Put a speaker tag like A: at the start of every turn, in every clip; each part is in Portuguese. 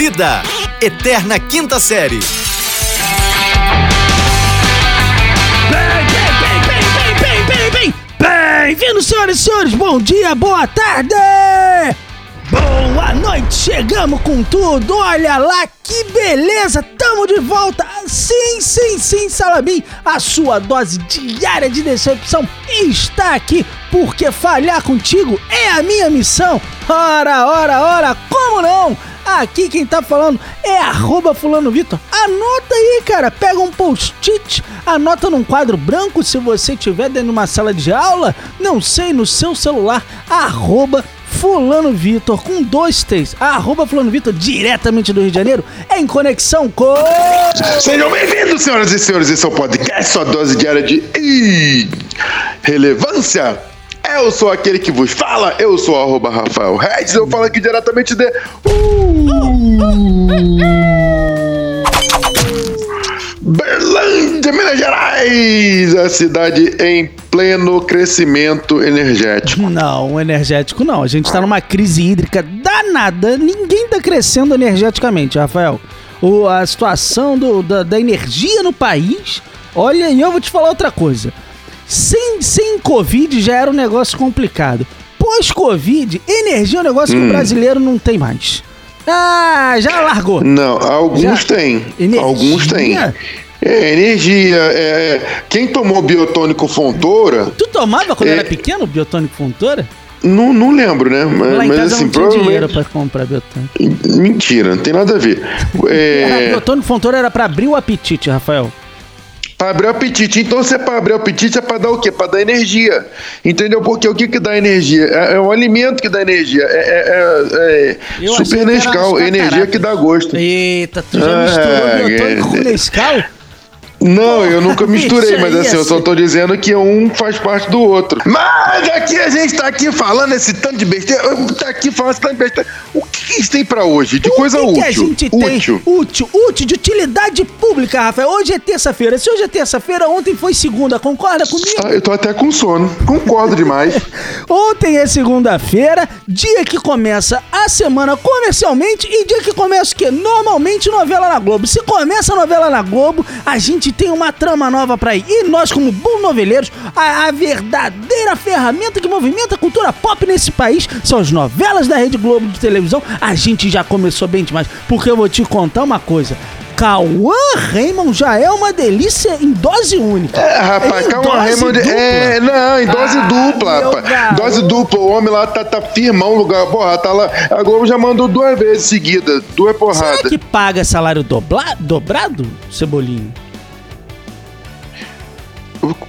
A: Vida, Eterna Quinta Série.
B: Bem-vindos, senhoras e senhores, bom dia, boa tarde! Boa noite, chegamos com tudo, olha lá que beleza, tamo de volta! Sim, sim, sim, Salabim, a sua dose diária de decepção está aqui, porque falhar contigo é a minha missão! Ora, ora, ora, como não? Aqui quem tá falando é arroba fulano Vitor. Anota aí, cara. Pega um post-it, anota num quadro branco se você tiver dentro de uma sala de aula, não sei, no seu celular, arroba Fulano Vitor com dois T's, arroba Fulano Vitor diretamente do Rio de Janeiro, em conexão com.
C: Sejam bem-vindos, senhoras e senhores, esse é o podcast, sua dose diária de relevância. Eu sou aquele que vos fala, eu sou arroba Rafael Redes, eu falo aqui diretamente de. Berlândia, Minas Gerais, a cidade em pleno crescimento energético.
B: Não, energético não. A gente tá numa crise hídrica danada. Ninguém tá crescendo energeticamente, Rafael. O, a situação do, da, da energia no país. Olha, e eu vou te falar outra coisa. Sem, sem Covid já era um negócio complicado. Pós-Covid, energia é um negócio que o brasileiro não tem mais. Ah, já largou.
C: Não, alguns
B: Já.
C: têm.
B: Energia?
C: Alguns têm. É, energia. é, quem tomou biotônico Fontoura,
B: Tu tomava quando
C: É.
B: era pequeno biotônico Fontoura?
C: não, não lembro, né? Mas,
B: Lá em
C: mas
B: casa
C: assim,
B: não tinha dinheiro
C: provavelmente.
B: pra comprar biotônico.
C: Mentira, não tem nada a ver. É,
B: biotônico Fontoura era pra abrir o apetite, Rafael.
C: Pra abrir o apetite. Então, se é pra abrir o apetite, é pra dar o quê? Pra dar energia. Entendeu? Porque o que que dá energia? É, é o alimento que dá energia. É, é- é- é super Nescau. Energia que dá gosto.
B: Eita, tu já
C: Ah,
B: misturou biotônico
C: é.
B: com Nescau?
C: Não, eu nunca misturei, mas assim, eu só
B: assim.
C: tô dizendo que um faz parte do outro. Mas aqui a gente tá aqui falando esse tanto de besteira. Tá aqui falando esse tanto de besteira. O que, que isso tem pra hoje? De coisa
B: o que
C: útil.
B: que a gente
C: útil.
B: tem? Útil. Útil, de utilidade pública, Rafael. Hoje é terça-feira. Se hoje é terça-feira, ontem foi segunda. Concorda comigo?
C: Tá, eu tô até com sono. Concordo demais.
B: Ontem é segunda-feira, dia que começa a semana comercialmente e dia que começa o quê? Normalmente novela na Globo. Se começa a novela na Globo, a gente tem uma trama nova pra ir. E nós, como bons noveleiros, a, a verdadeira ferramenta que movimenta a cultura pop nesse país são as novelas da Rede Globo de televisão. A gente já começou bem demais, porque eu vou te contar uma coisa. Cauã Raymond já é uma delícia em dose única.
C: É, rapaz,
B: dose
C: Raymond.
B: dupla.
C: É, não, em dose
B: Ah,
C: dupla, rapaz. Dose dupla. O homem lá tá, tá firmão no lugar. Porra, tá lá. A Globo já mandou duas vezes seguida. Duas
B: Será
C: porradas.
B: que paga salário dobla- dobrado, Cebolinho?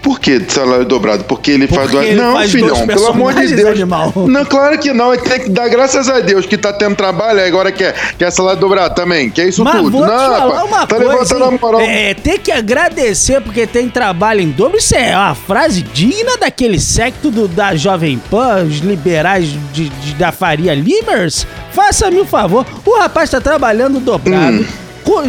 C: Por que salário dobrado? Porque ele faz
B: Porque
C: duas.
B: ele
C: Não,
B: faz
C: filhão, pelo amor de Deus.
B: animal.
C: Não, claro que não. Ele tem que dar graças a Deus que tá tendo trabalho e agora quer, quer salário dobrado também. Que é isso
B: Mas
C: tudo.
B: vou te
C: não,
B: falar uma
C: tá
B: coisa,
C: levantando a moral.
B: É, tem que agradecer porque tem trabalho em dobro. Isso é uma frase digna daquele secto do- da Jovem Pan, os liberais de, de- da Faria Limers. Faça-me o favor, o rapaz tá trabalhando dobrado.
C: Hum.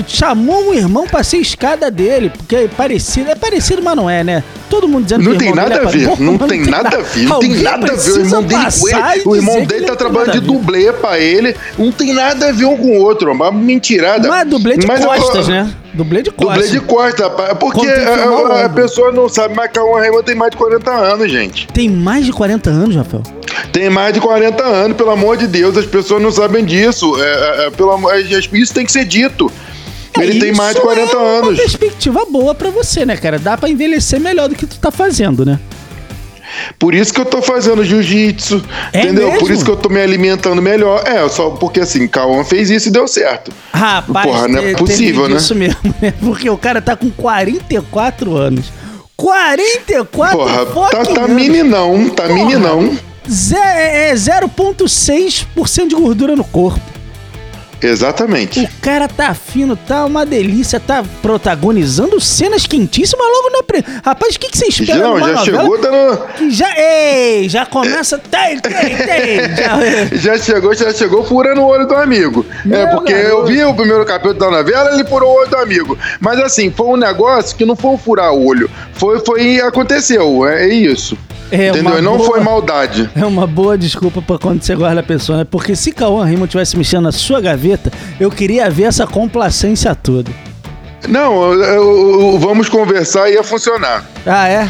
B: Chamou um irmão pra ser escada dele, porque é parecido, é parecido, mas não é, né? Todo mundo dizendo
C: Não
B: que o
C: tem
B: irmão
C: nada
B: dele
C: a
B: é
C: ver, não tem nada a ver, não tem nada a ver. O irmão dele ele, o irmão dele tá
B: tem
C: trabalhando de
B: a
C: dublê pra ele, não tem nada a ver um com o outro, uma mentirada.
B: Mas dublê de
C: Mas eu-
B: costas, né? Dublê de costas.
C: Dublê de costa, rapaz, porque
B: tem
C: a, a
B: ombro.
C: pessoa não sabe, mas Cauã Raymond tem mais de 40 anos, gente.
B: Tem mais de 40 anos, Rafael.
C: Tem mais de 40 anos, pelo amor de Deus, as pessoas não sabem disso. É, é, é, pelo amor, é, isso tem que ser dito. Ele tem mais de 40
B: é Uma
C: anos.
B: perspectiva boa pra você, né, cara? Dá pra envelhecer melhor do que tu tá fazendo, né?
C: Por isso que eu tô fazendo jiu-jitsu,
B: É
C: entendeu?
B: mesmo?
C: Por isso que eu tô me alimentando melhor. É, só porque assim, Cauã fez isso e deu certo.
B: Rapaz,
C: Porra, não é possível, né?
B: Isso mesmo, né? Porque o cara tá com 44 anos. 44
C: Porra, tá, tá meninão, tá
B: Porra.
C: meninão.
B: Zé- é 0,6% de gordura no corpo.
C: Exatamente.
B: O cara tá fino, tá uma delícia, tá protagonizando cenas quentíssimas logo na. Pre... Rapaz, o que, que você espera
C: Não, já chegou dando.
B: Que já. Ei, já começa. Tem, tem, tem. Já...
C: Já chegou, já chegou furando o olho do amigo. é,
B: Meu
C: porque
B: garoto.
C: eu vi o primeiro capítulo da novela, ele furou o olho do amigo. Mas assim, foi um negócio que não foi um furar o olho. Foi, foi, aconteceu, é, é isso.
B: É
C: entendeu? não
B: boa-
C: foi maldade.
B: É uma boa desculpa pra quando você guarda a pessoa, né? Porque se Cauã Raymond tivesse mexendo na sua gaveta, eu queria ver essa complacência toda.
C: Não, eu- eu- vamos conversar e ia funcionar.
B: Ah, é?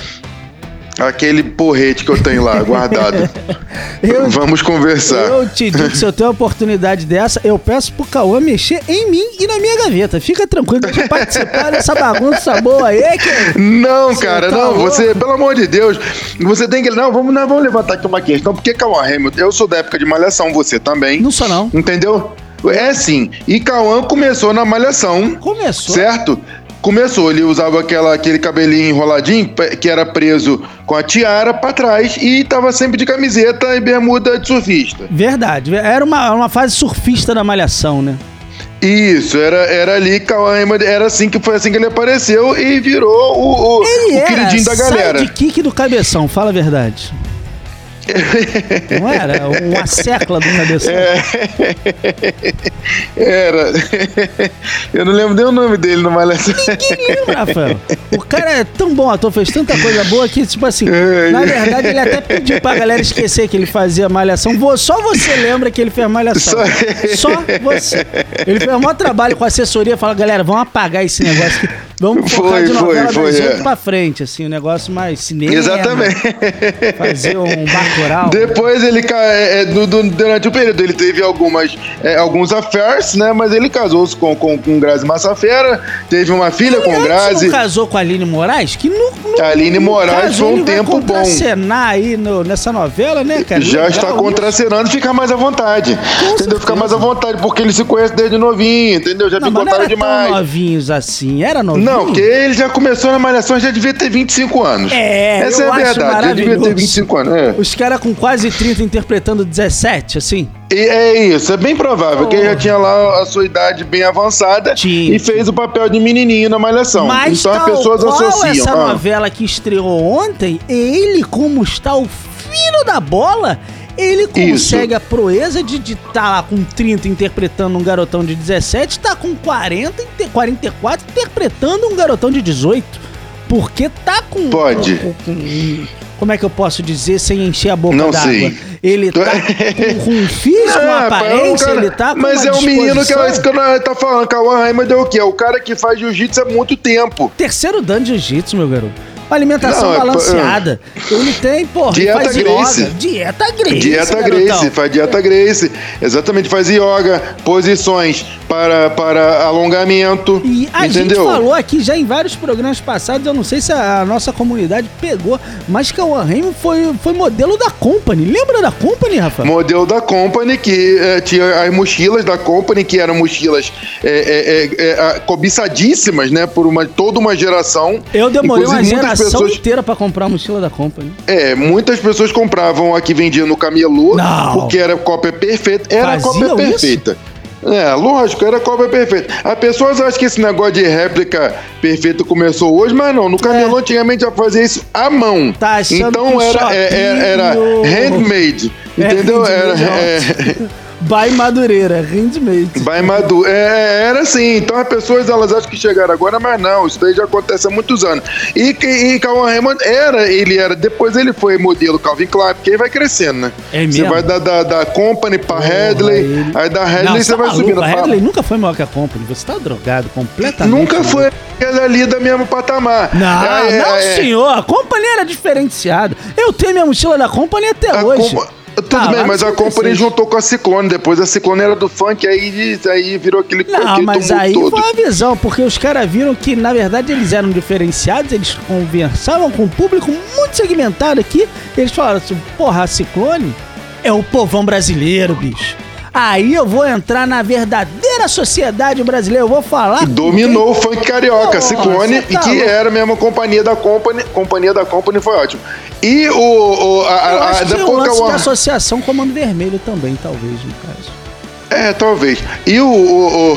C: Aquele porrete que eu tenho lá guardado.
B: Eu,
C: Vamos conversar.
B: eu te digo que se eu tenho uma oportunidade dessa, eu peço pro Cauã mexer em mim e na minha gaveta. Fica tranquilo, deixa eu participar dessa bagunça boa aí, que
C: Não, cara,
B: tá
C: não. Você, pelo amor de Deus, você tem que. Não, vamos, não, vamos levantar aqui uma questão. Porque Cauã Hamilton, eu sou da época de Malhação, você também.
B: não sou não.
C: Entendeu? É assim. E Cauã começou na Malhação,
B: Começou.
C: certo? Começou, ele usava aquela, aquele cabelinho enroladinho que era preso com a tiara pra trás e tava sempre de camiseta e bermuda de surfista.
B: Verdade. Era uma, uma fase surfista da malhação, né?
C: Isso, era, era ali, Cauã era assim que foi assim que ele apareceu e virou o, o,
B: Ele
C: o
B: era
C: queridinho da galera.
B: sidekick do cabeção, fala a verdade. Não era? Uma secla do cabeção.
C: Era. Eu não lembro nem o nome dele no Malhação.
B: Ninguém lembra, Rafael. O cara é tão bom ator, fez tanta coisa boa que, tipo assim,
C: É,
B: na
C: é.
B: verdade, ele até pediu pra galera esquecer que ele fazia malhação. Só você lembra que ele fez malhação.
C: Só-
B: Só você. Ele fez o maior trabalho com assessoria, fala, galera, vamos apagar esse negócio aqui. Vamos
C: Foi,
B: de
C: foi,
B: novela
C: foi,
B: das
C: é.
B: pra frente, assim, um negócio mais cinema.
C: Exatamente.
B: Fazer um bacural.
C: Depois ele, é, é, do- do- durante o período, ele teve algumas, é, alguns affairs, né? Mas ele casou-se com, com, com Grazi Massafera, teve uma filha com
B: Antes
C: Grazi.
B: não casou com a Aline Moraes? Que no,
C: A Aline Moraes foi um tempo bom.
B: contracenar aí no- nessa novela, né, cara?
C: Já
B: Legal
C: está contracenando, fica mais à vontade. entendeu? Fica mais à vontade, porque ele se conhece desde novinho, entendeu? Já
B: Não, mas não
C: picotaram
B: era tão
C: demais.
B: novinhos assim, era novinho?
C: Não, porque ele já começou na Malhação, já devia ter 25 anos.
B: É,
C: Essa é a verdade, já devia ter
B: maravilhoso.
C: 25 anos. É.
B: Os caras com quase 30 interpretando 17, assim.
C: E é isso, é bem provável que ele já tinha lá a sua idade bem avançada
B: Tinha.
C: e fez o papel de menininho na Malhação.
B: Mas
C: então as pessoas
B: qual
C: associam.
B: essa
C: Ah,
B: novela que estreou ontem, ele como está o filho da bola, ele consegue a proeza de estar lá com 30 interpretando um garotão de 17, tá com 40, inte- 44 interpretando um garotão de 18. Porque tá com...
C: Pode.
B: com- com- como é que eu posso dizer sem encher a boca
C: Não
B: d'água?
C: sei.
B: Ele tá com, com um físico,
C: É, é
B: aparência,
C: cara-
B: ele tá com
C: Mas é um menino que é isso que nós tá falando. Cauã Raymond é o quê? É o cara que faz jiu-jitsu há muito tempo.
B: Terceiro dan de jiu-jitsu, meu garoto. Uma alimentação
C: Não, é,
B: balanceada. Ele tem, porra,
C: Dieta
B: faz
C: Grace.
B: yoga. Dieta Grace.
C: Dieta
B: garotão.
C: Grace, faz dieta Grace. Exatamente, faz yoga, posições para, para alongamento.
B: E a
C: entendeu?
B: gente falou aqui já em vários programas passados, eu não sei se a nossa comunidade pegou, mas Cauã Raymond foi, foi modelo da Company. Lembra da Company, Rafa?
C: Modelo da Company, que eh, tinha as mochilas da Company, que eram mochilas ah, cobiçadíssimas, né? Por uma, toda uma geração.
B: Eu demorei uma geração
C: pessoas,
B: inteira pra comprar a mochila da Company.
C: é, muitas pessoas compravam a que vendia no camelô,
B: Não.
C: porque era cópia perfeita. Era
B: Faziam
C: cópia perfeita. É, lógico, era cópia perfeita. As pessoas acham que esse negócio de réplica perfeita começou hoje, mas não. No camelô antigamente já fazia isso à mão.
B: É. Tá
C: então era, é, é, era
B: shopping-
C: handmade.
B: É,
C: Entendeu? era,
B: é
C: é,
B: By Madureira, handmade.
C: Vai maduro. É, era assim. Então as pessoas elas acham que chegaram agora, mas não. Isso daí já acontece há muitos anos. E, que- e Cauã Raymond era, ele era. Depois ele foi modelo Calvin Klein, porque aí vai crescendo, né?
B: É
C: Você
B: mesmo?
C: vai da, da, da Company pra Hadley,
B: ele-
C: aí da
B: Não,
C: Hadley você
B: tá
C: vai
B: maluco,
C: subindo.
B: A
C: Fala,
B: Hadley nunca foi maior que a Company. Você tá drogado completamente.
C: Nunca foi aquele ali do mesmo patamar.
B: Não,
C: É, é,
B: não,
C: é,
B: senhor. A Company era diferenciada. Eu tenho minha mochila da Company até
C: a
B: hoje.
C: Compa- Tudo
B: Ah,
C: bem, mas a Company
B: 56.
C: juntou com a Ciclone. Depois a Ciclone era do funk, aí, aí virou aquele,
B: Não, mas aí
C: todo.
B: foi a visão, porque os caras viram que, na verdade, eles eram diferenciados, eles conversavam com um público muito segmentado aqui. Eles falaram assim, porra, a Ciclone é o povão brasileiro, bicho. Aí eu vou entrar na verdadeira sociedade brasileira, eu vou falar...
C: Dominou o funk carioca,
B: Nossa,
C: Ciclone,
B: tá
C: que
B: louco.
C: era mesmo a companhia da Company. Companhia da Company foi ótimo. E o. o a,
B: Eu
C: a, a,
B: acho que é o lance
C: que
B: da associação Comando Vermelho também, talvez, no caso.
C: É, talvez. E o. O.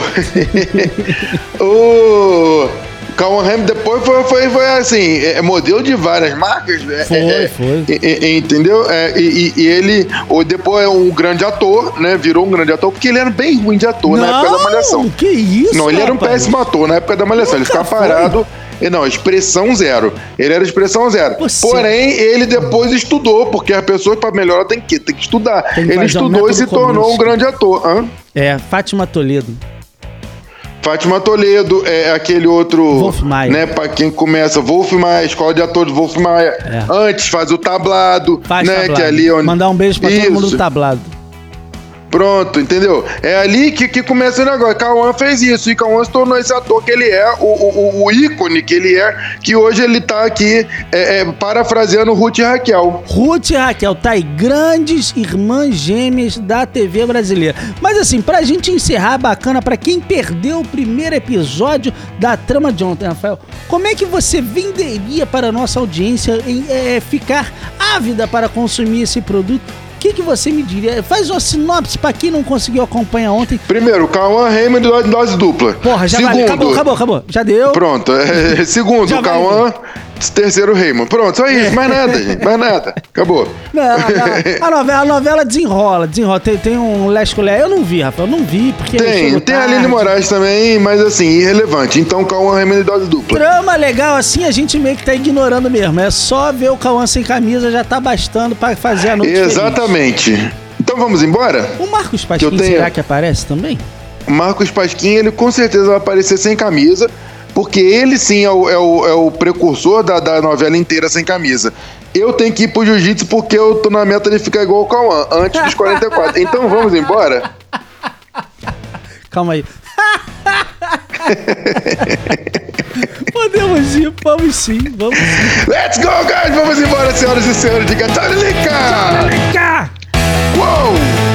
C: O. o Cauã Raymond depois foi, foi, foi assim, é modelo de várias marcas. é,
B: Foi,
C: é,
B: foi.
C: é, é, entendeu? É, e, e- ele ou depois é um grande ator, né? Virou um grande ator, porque ele era bem ruim de ator na época da Malhação.
B: que isso,
C: Não, ele era um
B: rapaz?
C: péssimo ator na época da Malhação. Ele
B: Nunca
C: ficava
B: foi.
C: parado, Não, expressão zero. Ele era expressão zero.
B: Você-
C: Porém, ele depois estudou, porque as pessoas, para melhorar, tem que, tem que estudar.
B: Tem que
C: ele estudou e se tornou um grande ator. Hã?
B: É, Fátima Toledo.
C: Fátima Toledo, é aquele outro.
B: Wolf Maia.
C: Né, pra quem começa, Wolf Maia, escola de atores Wolf Maia.
B: É.
C: Antes faz o tablado,
B: Faz
C: né?
B: tablado.
C: Que é ali onde...
B: Mandar um beijo pra todo mundo do
C: Isso.
B: tablado.
C: Pronto, entendeu? É ali que, que começa o negócio. Cauã fez isso e Cauã se tornou esse ator que ele é, o, o, o ícone que ele é, que hoje ele tá aqui é, é, parafraseando Ruth e Raquel.
B: Ruth e Raquel, tá aí, grandes irmãs gêmeas da TV brasileira. Mas assim, pra gente encerrar, bacana, pra quem perdeu o primeiro episódio da trama de ontem, Rafael, como é que você venderia para a nossa audiência em, é, ficar ávida para consumir esse produto? O que, que você me diria? Faz uma sinopse pra quem não conseguiu acompanhar ontem.
C: Primeiro, Cauã Raymond dose, dupla.
B: Porra, já
C: Segundo,
B: valeu. Acabou, acabou, acabou. Já deu.
C: Pronto. é, segundo, Cauã. Terceiro, Raymond. Pronto, só isso. Mais nada, gente. Mais nada. Acabou.
B: Não, não. A novela, a novela desenrola, desenrola. Tem, tem um Colher. Eu não vi, Rafael, eu não vi, porque.
C: Tem, tem a. Aline Moraes também, mas assim, irrelevante. Então, Cauã Raymond dose dupla.
B: Trama legal assim, a gente meio que tá ignorando mesmo. É só ver o Cauã sem camisa já tá bastando pra fazer a noite feliz.
C: Exatamente. Então vamos embora?
B: O Marcos
C: Que
B: Pasquim,
C: eu tenho-
B: será que aparece também?
C: O Marcos Pasquim, ele com certeza vai aparecer sem camisa, porque ele sim é o, é o, é o precursor da, da novela inteira sem camisa. Eu tenho que ir pro jiu-jitsu porque eu tô na meta de ficar igual o Cauã, antes dos 44. Então vamos embora?
B: Calma aí. Podemos ir, vamos sim, vamos sim.
C: Let's go, guys! Vamos embora, senhoras e senhores. Tarilica!
B: Vem cá!
C: Uou!